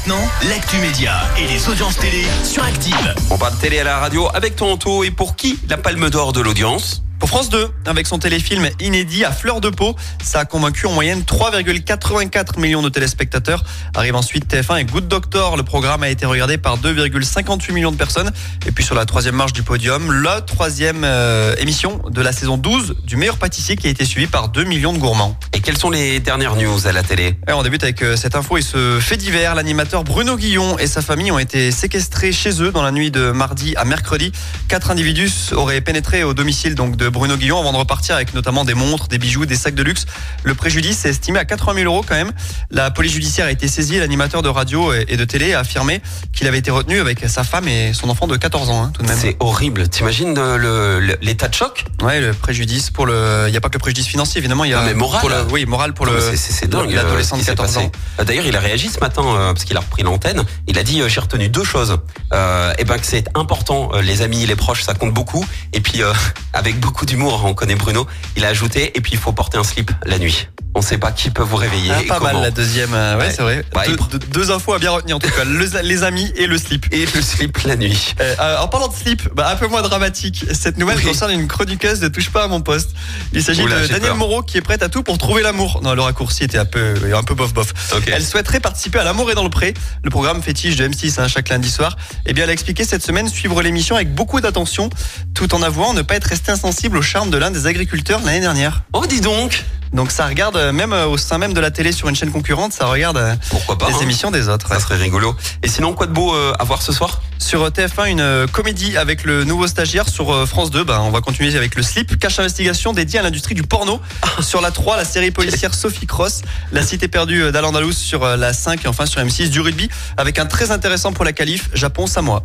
maintenant, l'actu média et les audiences télé sur Active. On parle télé à la radio avec Tonto et pour qui la palme d'or de l'audience? Pour France 2, avec son téléfilm inédit à fleur de peau, ça a convaincu en moyenne 3,84 millions de téléspectateurs. Arrive ensuite TF1 et Good Doctor. Le programme a été regardé par 2,58 millions de personnes. Et puis sur la troisième marche du podium, la troisième euh, émission de la saison 12 du meilleur pâtissier qui a été suivie par 2 millions de gourmands. Et quelles sont les dernières news à la télé? Et on débute avec euh, cette info et ce fait divers. L'animateur Bruno Guillon et sa famille ont été séquestrés chez eux dans la nuit de mardi à mercredi. Quatre individus auraient pénétré au domicile donc de Bruno Guillon avant de repartir avec notamment des montres, des bijoux, des sacs de luxe. Le préjudice est estimé à 80 000 euros quand même. La police judiciaire a été saisie. L'animateur de radio et de télé a affirmé qu'il avait été retenu avec sa femme et son enfant de 14 ans hein, tout de même. C'est horrible. T'imagines euh, l'état de choc? Ouais, le préjudice pour le. Il n'y a pas que le préjudice financier évidemment. Il y a Non, mais moral. pour le- Oui, moral pour Non, le. c'est- dingue. euh, L'adolescent ce de qui s'est 14 passé. ans. Euh, D'ailleurs, il a réagi ce matin euh, parce qu'il a repris l'antenne. Il a dit euh, j'ai retenu deux choses. Euh, et ben que c'est important, les amis, les proches, ça compte beaucoup. Et puis avec beaucoup d'humour, on connaît Bruno. Il a ajouté et puis il faut porter un slip la nuit. On sait pas qui peut vous réveiller. Ah, et pas mal la deuxième, euh, ouais, Ouais. c'est vrai. Bah, deux, infos à bien retenir en tout cas, le- les amis et le slip. Et le slip la nuit. Euh, en parlant de slip, bah, un peu moins dramatique. Cette nouvelle Oui. concerne une chroniqueuse ne touche pas à mon poste. Il s'agit de peur. Moreau qui est prête à tout pour trouver l'amour. Non, le raccourci était un peu, un peu bof bof. Elle souhaiterait participer à l'amour et dans le pré, le programme fétiche de M6 hein, chaque lundi soir. Eh bien, elle a expliqué cette semaine suivre l'émission avec beaucoup d'attention, tout en avouant ne pas être restée insensible au charme de l'un des agriculteurs l'année dernière. Oh dis donc. Donc ça regarde euh, même euh, au sein même de la télé sur une chaîne concurrente, ça regarde euh, Pourquoi pas les hein. émissions des autres. Ça serait rigolo. Et sinon, quoi de beau à voir ce soir? Sur TF1, une comédie avec le nouveau stagiaire. Sur France 2, ben, on va continuer avec le slip. Cache investigation dédié à l'industrie du porno. sur la 3, la série policière Sophie Cross. La cité perdue euh, d'Al-Andalus sur la 5 et enfin sur M6 du rugby. Avec un très intéressant pour la qualif, Japon-Samoa.